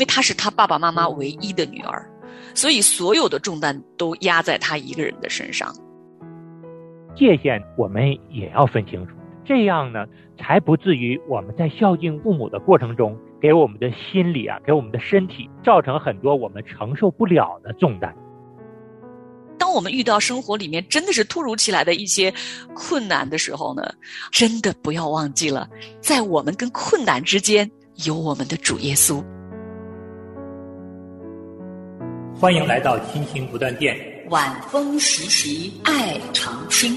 为她是她爸爸妈妈唯一的女儿，所以所有的重担都压在她一个人的身上。界限我们也要分清楚，这样呢，才不至于我们在孝敬父母的过程中，给我们的心理啊，给我们的身体造成很多我们承受不了的重担。当我们遇到生活里面真的是突如其来的一些困难的时候呢，真的不要忘记了，在我们跟困难之间有我们的主耶稣。欢迎来到亲情不断电，晚风习习，爱长青。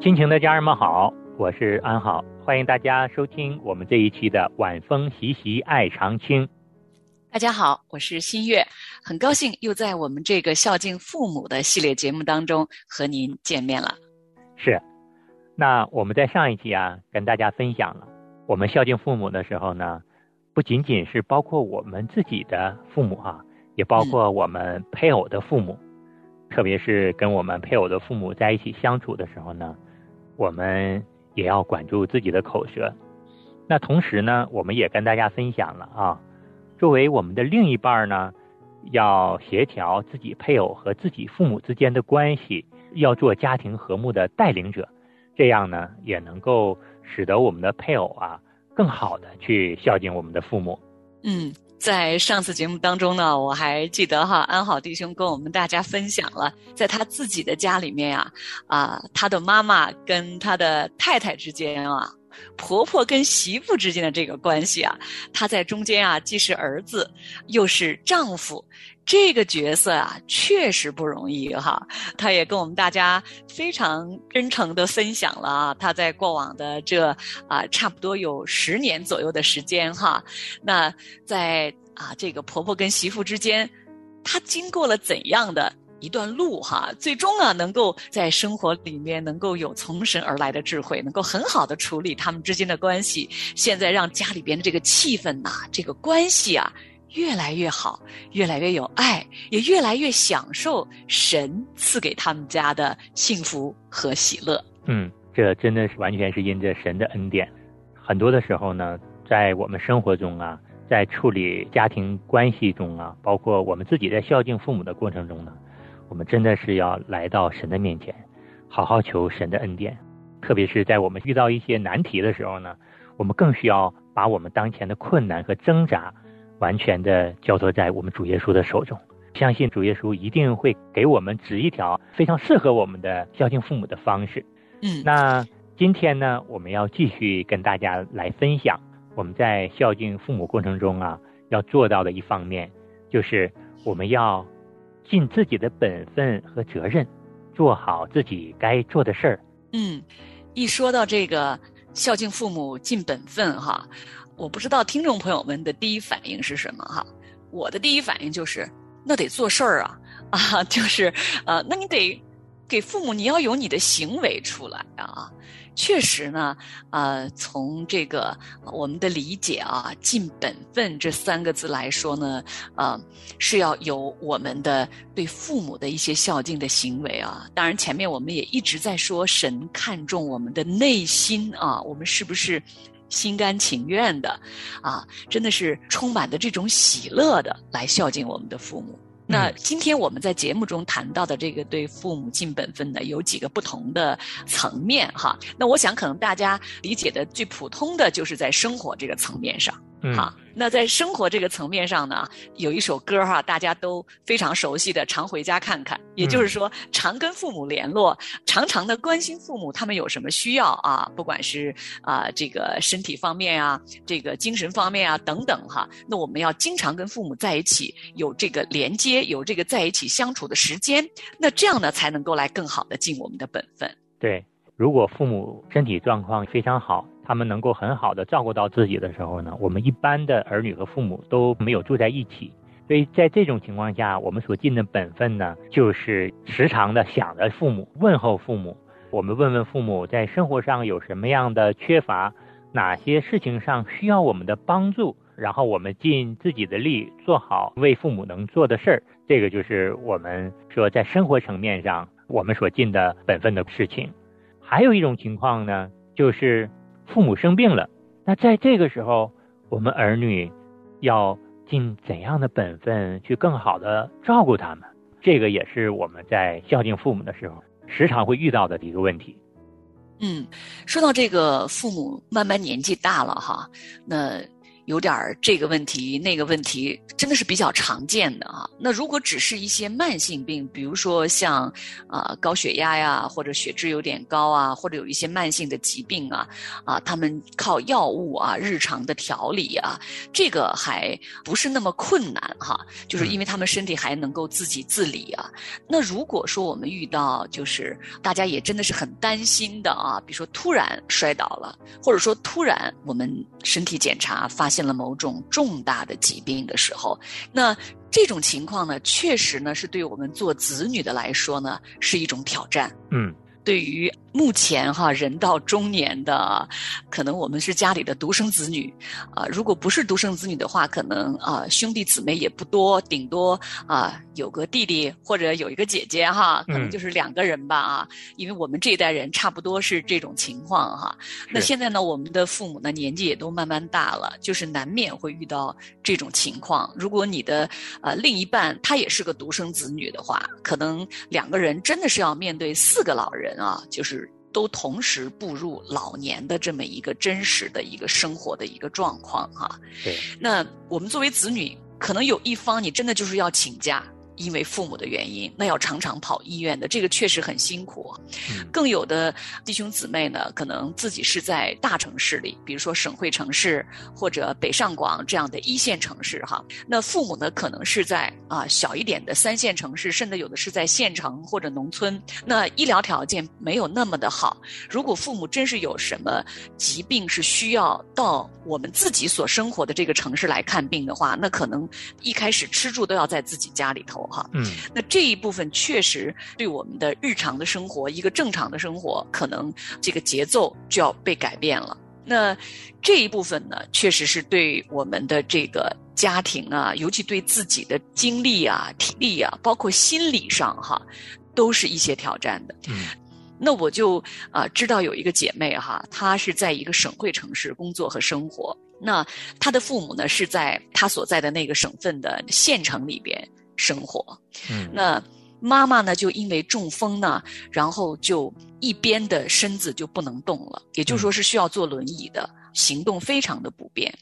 亲情的家人们好，我是安好，欢迎大家收听我们这一期的晚风习习，爱长青。大家好，我是新月，很高兴又在我们这个孝敬父母的系列节目当中和您见面了。是，那我们在上一期啊，跟大家分享了，我们孝敬父母的时候呢，不仅仅是包括我们自己的父母啊，也包括我们配偶的父母，特别是跟我们配偶的父母在一起相处的时候呢，我们也要管住自己的口舌。那同时呢，我们也跟大家分享了啊。作为我们的另一半呢，要协调自己配偶和自己父母之间的关系，要做家庭和睦的带领者，这样呢也能够使得我们的配偶啊更好的去孝敬我们的父母。嗯，在上次节目当中呢，我还记得哈，安好弟兄跟我们大家分享了，在他自己的家里面呀，啊，他的妈妈跟他的太太之间啊。婆婆跟媳妇之间的这个关系啊，她在中间啊，既是儿子，又是丈夫，这个角色啊，确实不容易哈。她也跟我们大家非常真诚的分享了啊，她在过往的这啊，差不多有十年左右的时间哈，那在啊这个婆婆跟媳妇之间，她经过了怎样的？一段路哈，最终啊，能够在生活里面能够有从神而来的智慧，能够很好的处理他们之间的关系。现在让家里边的这个气氛呐，这个关系啊，越来越好，越来越有爱，也越来越享受神赐给他们家的幸福和喜乐。嗯，这真的是完全是因着神的恩典。很多的时候呢，在我们生活中啊，在处理家庭关系中啊，包括我们自己在孝敬父母的过程中呢。我们真的是要来到神的面前，好好求神的恩典。特别是在我们遇到一些难题的时候呢，我们更需要把我们当前的困难和挣扎，完全的交托在我们主耶稣的手中。相信主耶稣一定会给我们指一条非常适合我们的孝敬父母的方式。嗯，那今天呢，我们要继续跟大家来分享我们在孝敬父母过程中啊，要做到的一方面，就是我们要。尽自己的本分和责任，做好自己该做的事儿。嗯，一说到这个孝敬父母、尽本分哈，我不知道听众朋友们的第一反应是什么哈。我的第一反应就是，那得做事儿啊啊，就是呃，那你得给父母，你要有你的行为出来啊。确实呢，呃，从这个我们的理解啊，“尽本分”这三个字来说呢，呃，是要有我们的对父母的一些孝敬的行为啊。当然，前面我们也一直在说，神看重我们的内心啊，我们是不是心甘情愿的啊？真的是充满的这种喜乐的来孝敬我们的父母。那今天我们在节目中谈到的这个对父母尽本分的有几个不同的层面哈。那我想可能大家理解的最普通的就是在生活这个层面上，哈。那在生活这个层面上呢，有一首歌哈，大家都非常熟悉的《常回家看看》，也就是说，常跟父母联络，常常的关心父母他们有什么需要啊，不管是啊这个身体方面啊，这个精神方面啊等等哈。那我们要经常跟父母在一起，有这个连接，有这个在一起相处的时间，那这样呢才能够来更好的尽我们的本分。对，如果父母身体状况非常好。他们能够很好的照顾到自己的时候呢，我们一般的儿女和父母都没有住在一起，所以在这种情况下，我们所尽的本分呢，就是时常的想着父母，问候父母。我们问问父母在生活上有什么样的缺乏，哪些事情上需要我们的帮助，然后我们尽自己的力做好为父母能做的事儿。这个就是我们说在生活层面上我们所尽的本分的事情。还有一种情况呢，就是。父母生病了，那在这个时候，我们儿女要尽怎样的本分去更好的照顾他们？这个也是我们在孝敬父母的时候时常会遇到的一个问题。嗯，说到这个父母慢慢年纪大了哈，那。有点儿这个问题那个问题，真的是比较常见的啊。那如果只是一些慢性病，比如说像啊高血压呀，或者血脂有点高啊，或者有一些慢性的疾病啊，啊，他们靠药物啊日常的调理啊，这个还不是那么困难哈。就是因为他们身体还能够自己自理啊。那如果说我们遇到就是大家也真的是很担心的啊，比如说突然摔倒了，或者说突然我们身体检查发现。现了某种重大的疾病的时候，那这种情况呢，确实呢是对我们做子女的来说呢是一种挑战。嗯，对于。目前哈，人到中年的，可能我们是家里的独生子女，啊，如果不是独生子女的话，可能啊兄弟姊妹也不多，顶多啊有个弟弟或者有一个姐姐哈，可能就是两个人吧啊，因为我们这一代人差不多是这种情况哈。那现在呢，我们的父母呢年纪也都慢慢大了，就是难免会遇到这种情况。如果你的呃另一半他也是个独生子女的话，可能两个人真的是要面对四个老人啊，就是。都同时步入老年的这么一个真实的一个生活的一个状况哈，对，那我们作为子女，可能有一方你真的就是要请假。因为父母的原因，那要常常跑医院的，这个确实很辛苦。更有的弟兄姊妹呢，可能自己是在大城市里，比如说省会城市或者北上广这样的一线城市哈。那父母呢，可能是在啊小一点的三线城市，甚至有的是在县城或者农村。那医疗条件没有那么的好。如果父母真是有什么疾病是需要到我们自己所生活的这个城市来看病的话，那可能一开始吃住都要在自己家里头。哈，嗯，那这一部分确实对我们的日常的生活，一个正常的生活，可能这个节奏就要被改变了。那这一部分呢，确实是对我们的这个家庭啊，尤其对自己的精力啊、体力啊，包括心理上哈，都是一些挑战的。嗯，那我就啊知道有一个姐妹哈，她是在一个省会城市工作和生活，那她的父母呢是在她所在的那个省份的县城里边。生活，嗯，那妈妈呢，就因为中风呢，然后就一边的身子就不能动了，也就是说是需要坐轮椅的，行动非常的不便。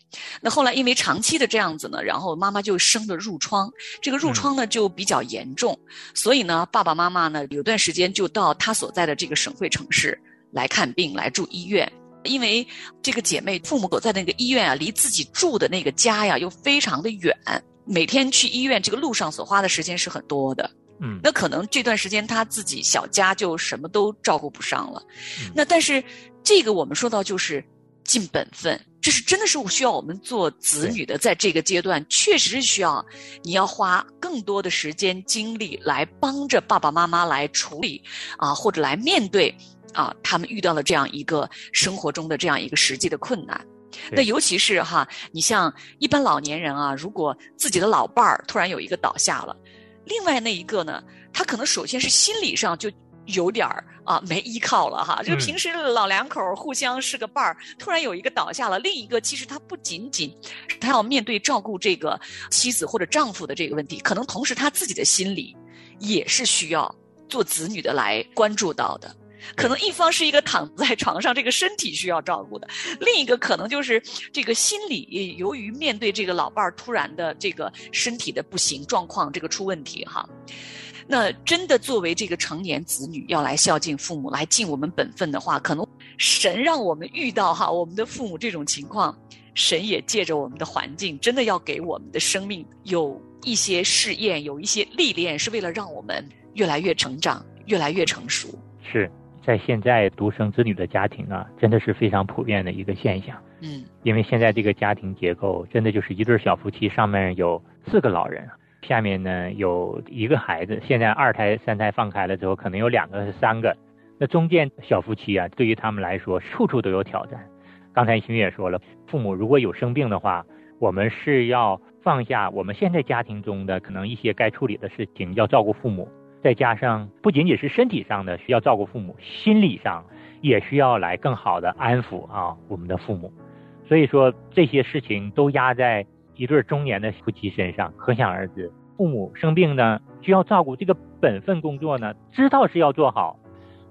那后来因为长期的这样子呢，然后妈妈就生了褥疮，这个褥疮呢就比较严重，所以呢，爸爸妈妈呢有段时间就到他所在的这个省会城市来看病，来住医院。因为这个姐妹父母所在那个医院啊，离自己住的那个家呀又非常的远。每天去医院，这个路上所花的时间是很多的。嗯，那可能这段时间他自己小家就什么都照顾不上了。那但是这个我们说到就是尽本分，这是真的是需要我们做子女的，在这个阶段确实是需要你要花更多的时间精力来帮着爸爸妈妈来处理啊，或者来面对啊他们遇到了这样一个生活中的这样一个实际的困难。那尤其是哈，你像一般老年人啊，如果自己的老伴儿突然有一个倒下了，另外那一个呢，他可能首先是心理上就有点儿啊没依靠了哈。就平时老两口互相是个伴儿，突然有一个倒下了，另一个其实他不仅仅他要面对照顾这个妻子或者丈夫的这个问题，可能同时他自己的心理也是需要做子女的来关注到的。可能一方是一个躺在床上，这个身体需要照顾的；另一个可能就是这个心理，由于面对这个老伴儿突然的这个身体的不行状况，这个出问题哈。那真的作为这个成年子女要来孝敬父母，来尽我们本分的话，可能神让我们遇到哈我们的父母这种情况，神也借着我们的环境，真的要给我们的生命有一些试验，有一些历练，是为了让我们越来越成长，越来越成熟。是。在现在独生子女的家庭啊，真的是非常普遍的一个现象。嗯，因为现在这个家庭结构真的就是一对小夫妻，上面有四个老人，下面呢有一个孩子。现在二胎、三胎放开了之后，可能有两个、三个。那中间小夫妻啊，对于他们来说，处处都有挑战。刚才新月也说了，父母如果有生病的话，我们是要放下我们现在家庭中的可能一些该处理的事情，要照顾父母。再加上不仅仅是身体上的需要照顾父母，心理上也需要来更好的安抚啊我们的父母。所以说这些事情都压在一对中年的夫妻身上，可想而知。父母生病呢，需要照顾，这个本分工作呢，知道是要做好，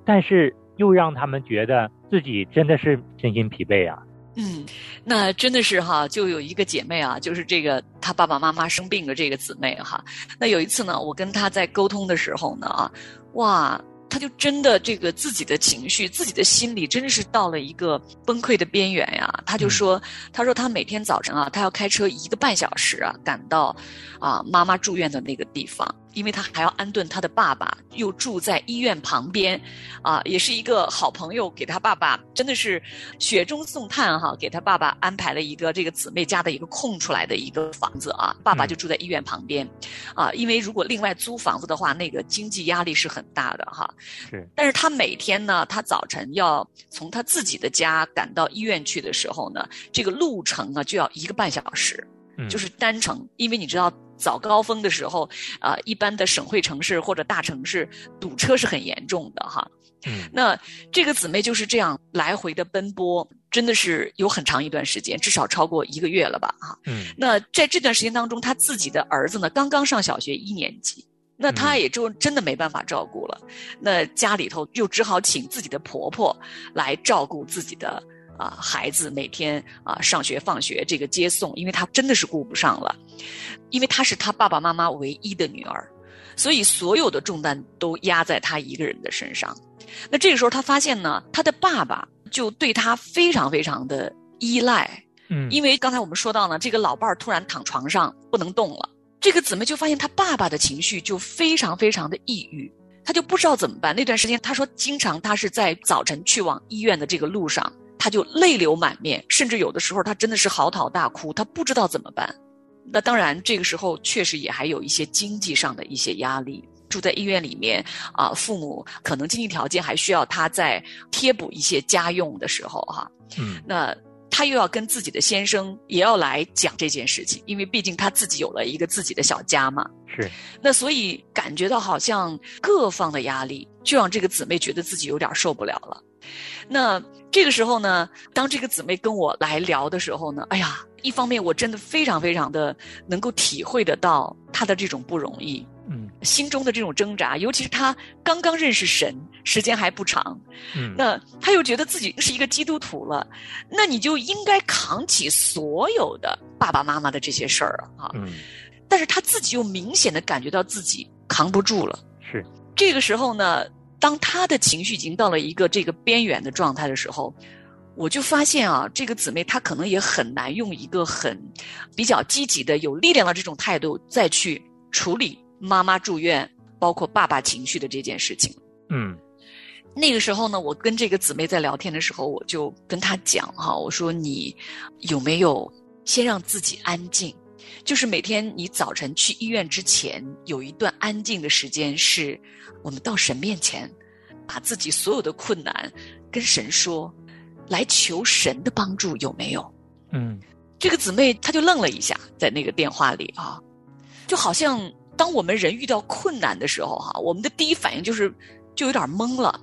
但是又让他们觉得自己真的是身心疲惫啊。嗯，那真的是哈，就有一个姐妹啊，就是这个她爸爸妈妈生病的这个姊妹哈。那有一次呢，我跟她在沟通的时候呢啊，哇。她就真的这个自己的情绪、自己的心理，真的是到了一个崩溃的边缘呀。她就说：“她说她每天早晨啊，她要开车一个半小时啊，赶到啊妈妈住院的那个地方。”因为他还要安顿他的爸爸，又住在医院旁边，啊，也是一个好朋友给他爸爸，真的是雪中送炭哈，给他爸爸安排了一个这个姊妹家的一个空出来的一个房子啊，爸爸就住在医院旁边，啊，因为如果另外租房子的话，那个经济压力是很大的哈。是。但是他每天呢，他早晨要从他自己的家赶到医院去的时候呢，这个路程啊就要一个半小时，就是单程，因为你知道。早高峰的时候，啊，一般的省会城市或者大城市堵车是很严重的哈。嗯，那这个姊妹就是这样来回的奔波，真的是有很长一段时间，至少超过一个月了吧？哈。嗯，那在这段时间当中，她自己的儿子呢刚刚上小学一年级，那她也就真的没办法照顾了。那家里头又只好请自己的婆婆来照顾自己的。啊，孩子每天啊上学放学这个接送，因为他真的是顾不上了，因为她是他爸爸妈妈唯一的女儿，所以所有的重担都压在他一个人的身上。那这个时候，他发现呢，他的爸爸就对他非常非常的依赖，嗯，因为刚才我们说到呢，这个老伴儿突然躺床上不能动了，这个姊妹就发现他爸爸的情绪就非常非常的抑郁，他就不知道怎么办。那段时间，他说经常他是在早晨去往医院的这个路上。他就泪流满面，甚至有的时候他真的是嚎啕大哭，他不知道怎么办。那当然，这个时候确实也还有一些经济上的一些压力。住在医院里面啊，父母可能经济条件还需要他再贴补一些家用的时候，哈，嗯，那他又要跟自己的先生也要来讲这件事情，因为毕竟她自己有了一个自己的小家嘛。是。那所以感觉到好像各方的压力，就让这个姊妹觉得自己有点受不了了。那这个时候呢，当这个姊妹跟我来聊的时候呢，哎呀，一方面我真的非常非常的能够体会得到她的这种不容易，嗯，心中的这种挣扎，尤其是他刚刚认识神，时间还不长，嗯，那他又觉得自己是一个基督徒了，那你就应该扛起所有的爸爸妈妈的这些事儿啊，嗯，但是他自己又明显的感觉到自己扛不住了，是。这个时候呢。当他的情绪已经到了一个这个边缘的状态的时候，我就发现啊，这个姊妹她可能也很难用一个很比较积极的、有力量的这种态度再去处理妈妈住院，包括爸爸情绪的这件事情。嗯，那个时候呢，我跟这个姊妹在聊天的时候，我就跟她讲哈，我说你有没有先让自己安静？就是每天你早晨去医院之前，有一段安静的时间，是我们到神面前，把自己所有的困难跟神说，来求神的帮助，有没有？嗯，这个姊妹她就愣了一下，在那个电话里啊，就好像当我们人遇到困难的时候哈，我们的第一反应就是就有点懵了，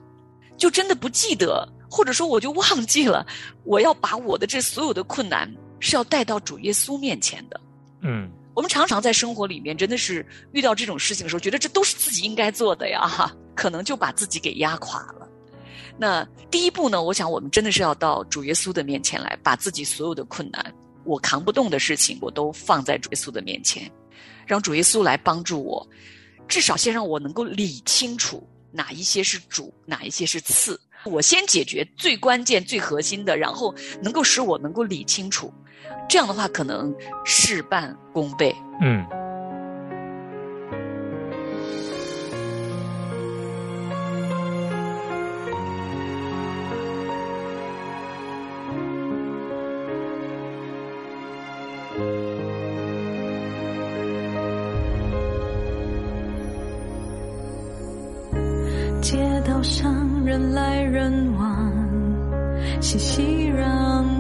就真的不记得，或者说我就忘记了，我要把我的这所有的困难是要带到主耶稣面前的。嗯，我们常常在生活里面真的是遇到这种事情的时候，觉得这都是自己应该做的呀，哈，可能就把自己给压垮了。那第一步呢，我想我们真的是要到主耶稣的面前来，把自己所有的困难、我扛不动的事情，我都放在主耶稣的面前，让主耶稣来帮助我，至少先让我能够理清楚哪一些是主，哪一些是次。我先解决最关键、最核心的，然后能够使我能够理清楚。这样的话，可能事半功倍。嗯。路上人来人往，熙熙攘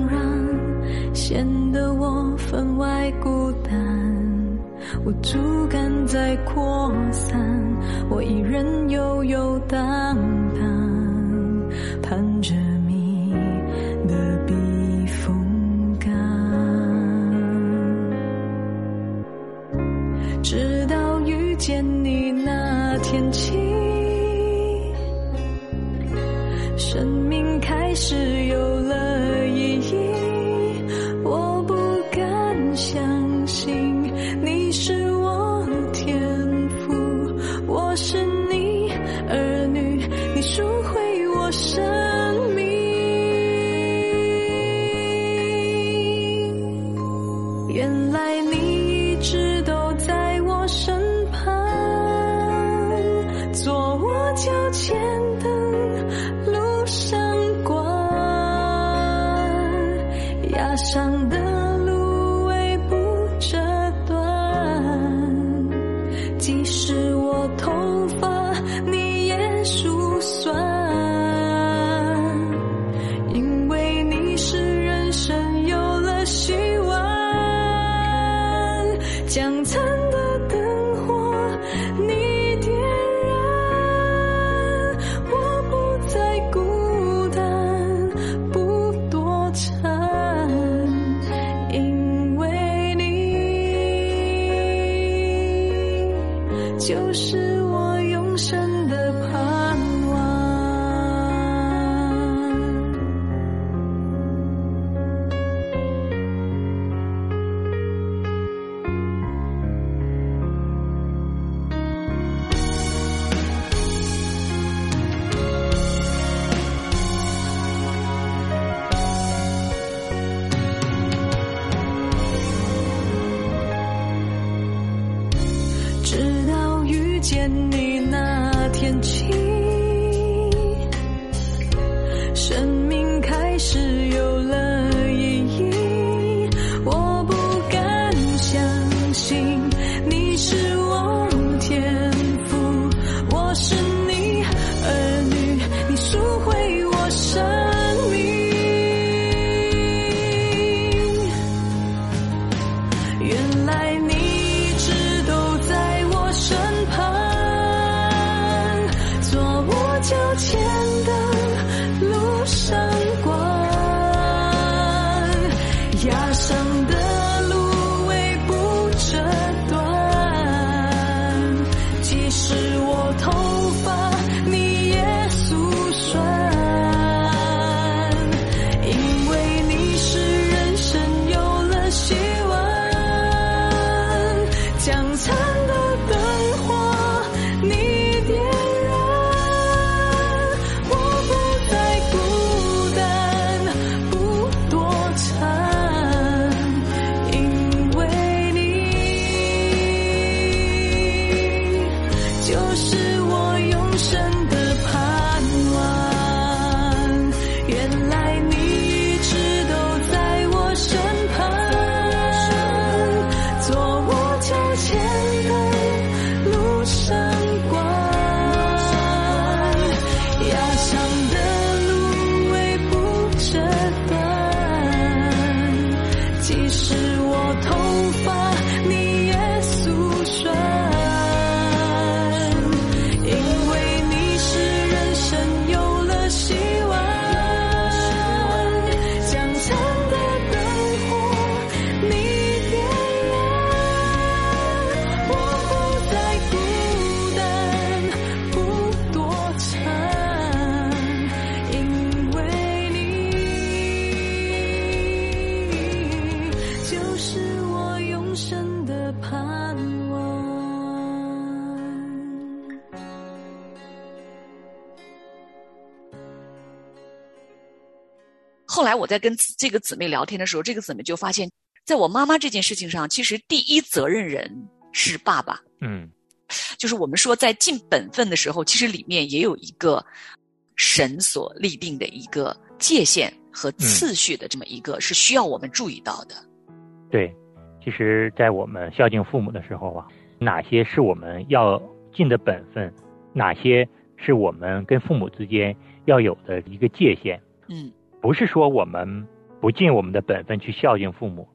攘。显得我分外孤单，我主感在扩散，我一人悠悠荡原来你后来我在跟这个姊妹聊天的时候，这个姊妹就发现，在我妈妈这件事情上，其实第一责任人是爸爸。嗯就是我们说在尽本分的时候，其实里面也有一个神所立定的一个界限和次序的这么一个，是需要我们注意到的。对，其实，在我们孝敬父母的时候啊，哪些是我们要尽的本分，哪些是我们跟父母之间要有的一个界限，嗯不是说我们不尽我们的本分去孝敬父母，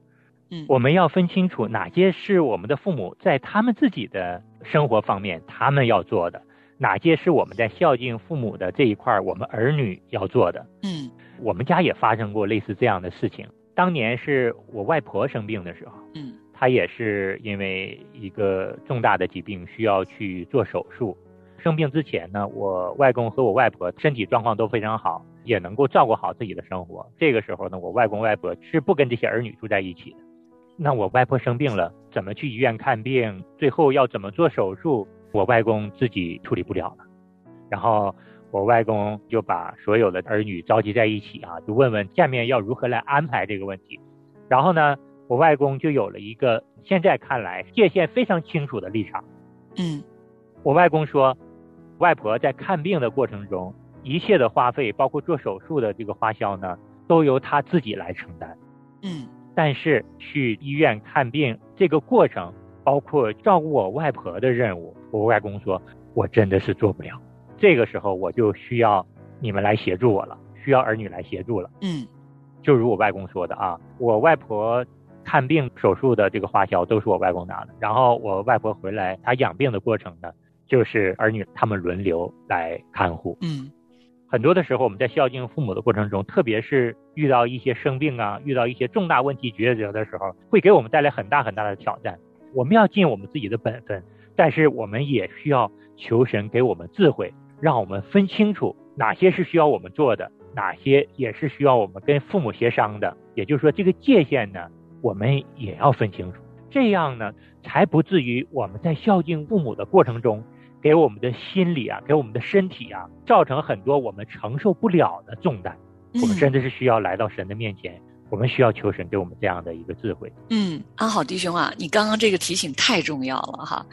嗯，我们要分清楚哪些是我们的父母在他们自己的生活方面他们要做的，哪些是我们在孝敬父母的这一块儿我们儿女要做的。嗯我们家也发生过类似这样的事情。当年是我外婆生病的时候，嗯她也是因为一个重大的疾病需要去做手术，生病之前呢，我外公和我外婆身体状况都非常好，也能够照顾好自己的生活。这个时候呢，我外公外婆是不跟这些儿女住在一起的。那我外婆生病了，怎么去医院看病？最后要怎么做手术？我外公自己处理不了了。然后我外公就把所有的儿女召集在一起啊，就问问下面要如何来安排这个问题。然后呢，我外公就有了一个现在看来界限非常清楚的立场。嗯，我外公说，外婆在看病的过程中，一切的花费，包括做手术的这个花销呢，都由他自己来承担。嗯。但是去医院看病这个过程，包括照顾我外婆的任务，我外公说，我真的是做不了。这个时候我就需要你们来协助我了，需要儿女来协助了。嗯，就如我外公说的啊，我外婆看病手术的这个花销都是我外公拿的，然后我外婆回来她养病的过程呢，就是儿女他们轮流来看护。嗯。很多的时候，我们在孝敬父母的过程中，特别是遇到一些生病啊，遇到一些重大问题抉择的时候，会给我们带来很大很大的挑战。我们要尽我们自己的本分，但是我们也需要求神给我们智慧，让我们分清楚哪些是需要我们做的，哪些也是需要我们跟父母协商的。也就是说，这个界限呢，我们也要分清楚，这样呢，才不至于我们在孝敬父母的过程中。给我们的心理啊，给我们的身体啊，造成很多我们承受不了的重担。我们真的是需要来到神的面前，我们需要求神给我们这样的一个智慧。嗯，安好弟兄啊，你刚刚这个提醒太重要了哈。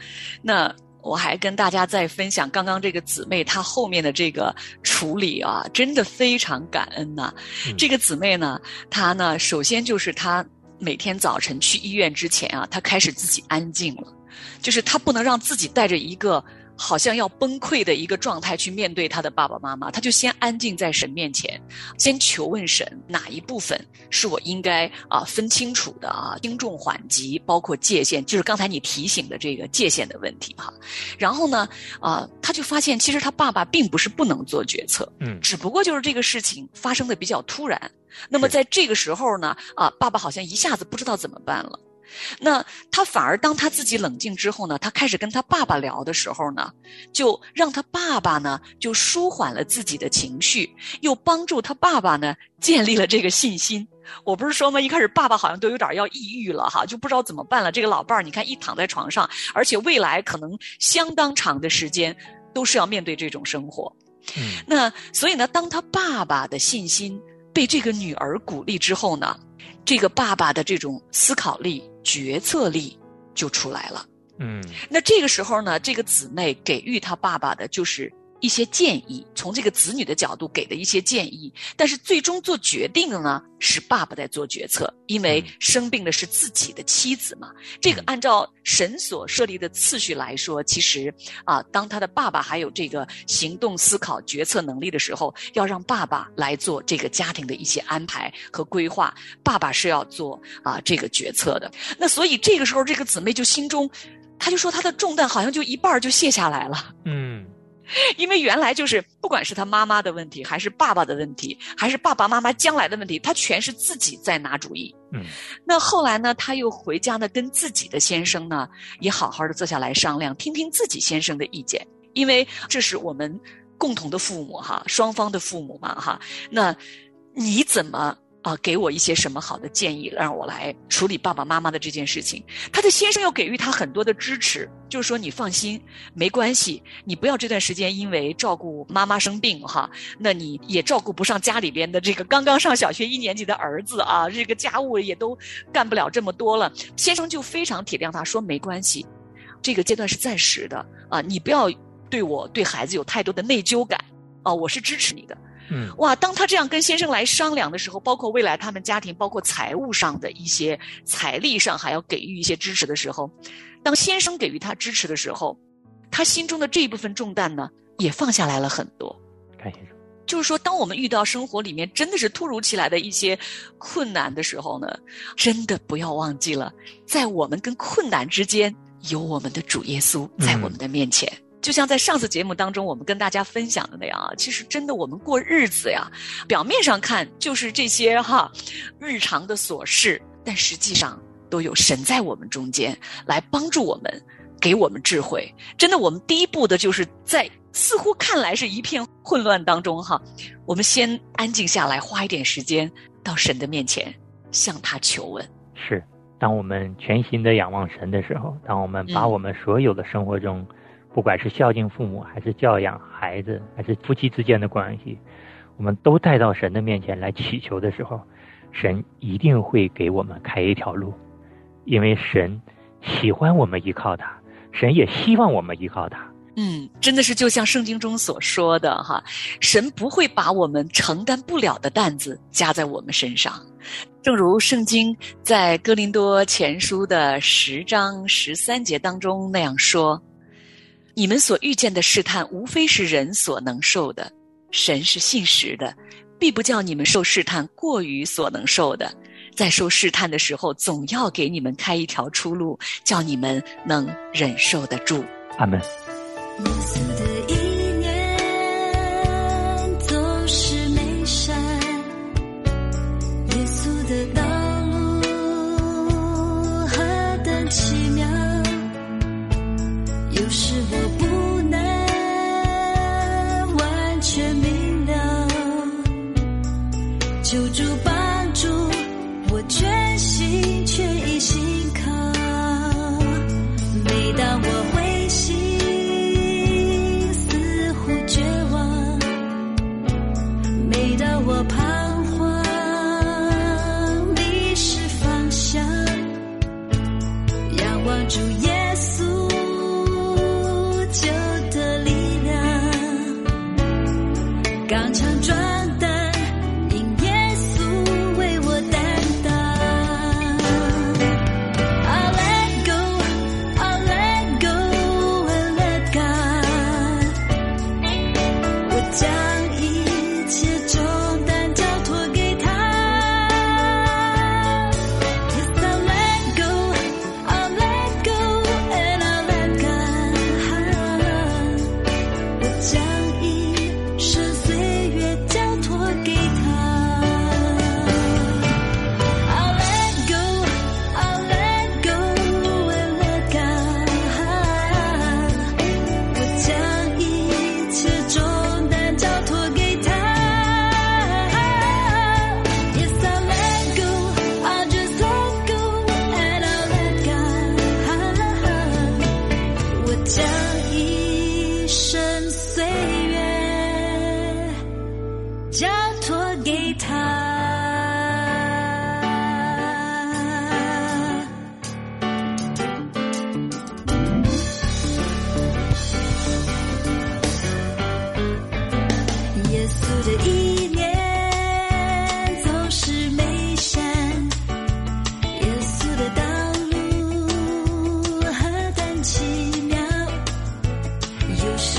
那我还跟大家再分享刚刚这个姊妹她后面的这个处理啊，真的非常感恩呐。这个姊妹呢，她呢，首先就是她每天早晨去医院之前啊，她开始自己安静了，就是她不能让自己带着一个。好像要崩溃的一个状态去面对他的爸爸妈妈，他就先安静在神面前，先求问神哪一部分是我应该啊分清楚的啊轻重缓急，包括界限，就是刚才你提醒的这个界限的问题哈。然后呢啊，他就发现其实他爸爸并不是不能做决策，嗯，只不过就是这个事情发生的比较突然。那么在这个时候呢啊，爸爸好像一下子不知道怎么办了。那他反而当他自己冷静之后呢，他开始跟他爸爸聊的时候呢，就让他爸爸呢就舒缓了自己的情绪，又帮助他爸爸呢建立了这个信心。我不是说吗？一开始爸爸好像都有点要抑郁了哈，就不知道怎么办了。这个老伴儿，你看一躺在床上，而且未来可能相当长的时间都是要面对这种生活。嗯，那所以呢，当他爸爸的信心被这个女儿鼓励之后呢，这个爸爸的这种思考力。决策力就出来了。嗯，那这个时候呢，这个姊妹给予他爸爸的就是。一些建议，从这个子女的角度给的一些建议，但是最终做决定的呢是爸爸在做决策，因为生病的是自己的妻子嘛。这个按照神所设立的次序来说，其实啊，当他的爸爸还有这个行动、思考、决策能力的时候，要让爸爸来做这个家庭的一些安排和规划，爸爸是要做啊这个决策的。那所以这个时候，这个姊妹就心中，他就说他的重担好像就一半就卸下来了。嗯。因为原来就是，不管是他妈妈的问题，还是爸爸的问题，还是爸爸妈妈将来的问题，他全是自己在拿主意。嗯，那后来呢，他又回家呢，跟自己的先生呢，也好好的坐下来商量，听听自己先生的意见，因为这是我们共同的父母哈，双方的父母嘛哈。那你怎么？啊，给我一些什么好的建议，让我来处理爸爸妈妈的这件事情。他的先生又给予他很多的支持，就是说你放心，没关系，你不要这段时间因为照顾妈妈生病哈，那你也照顾不上家里边的这个刚刚上小学一年级的儿子啊，这个家务也都干不了这么多了。先生就非常体谅他，说没关系，这个阶段是暂时的啊，你不要对我对孩子有太多的内疚感啊，我是支持你的。嗯，哇！当他这样跟先生来商量的时候，包括未来他们家庭，包括财务上的一些财力上，还要给予一些支持的时候，当先生给予他支持的时候，他心中的这一部分重担呢，也放下来了很多。看先生，就是说，当我们遇到生活里面真的是突如其来的一些困难的时候呢，真的不要忘记了，在我们跟困难之间，有我们的主耶稣在我们的面前。就像在上次节目当中，我们跟大家分享的那样啊，其实真的我们过日子呀，表面上看就是这些哈，日常的琐事，但实际上都有神在我们中间来帮助我们，给我们智慧。真的，我们第一步的就是在似乎看来是一片混乱当中哈，我们先安静下来，花一点时间到神的面前，向他求问。是，当我们全心的仰望神的时候，当我们把我们所有的生活中，不管是孝敬父母，还是教养孩子，还是夫妻之间的关系，我们都带到神的面前来祈求的时候，神一定会给我们开一条路，因为神喜欢我们依靠他，神也希望我们依靠他。嗯，真的是就像圣经中所说的哈，神不会把我们承担不了的担子加在我们身上。正如圣经在哥林多前书的十章十三节当中那样说：“你们所遇见的试探，无非是人所能受的。神是信实的，必不叫你们受试探过于所能受的。在受试探的时候，总要给你们开一条出路，叫你们能忍受得住。”阿门。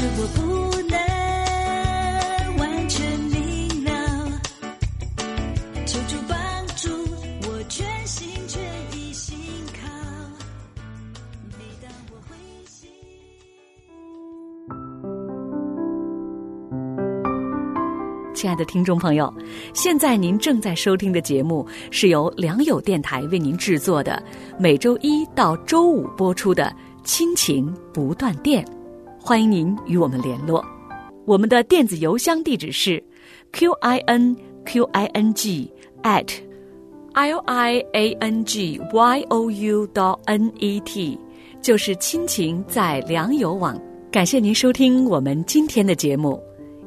有时我不能完全明了，求主帮助我全心全意信靠，每当我灰心。亲爱的听众朋友，现在您正在收听的节目是由良友电台为您制作的，每周一到周五播出的《亲情不断电》，欢迎您与我们联络。我们的电子邮箱地址是 q i n q i n g at l i a n g y o u dot n e t，就是亲情在良友网。感谢您收听我们今天的节目。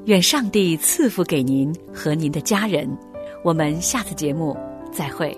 愿上帝赐福给您和您的家人。我们下次节目再会。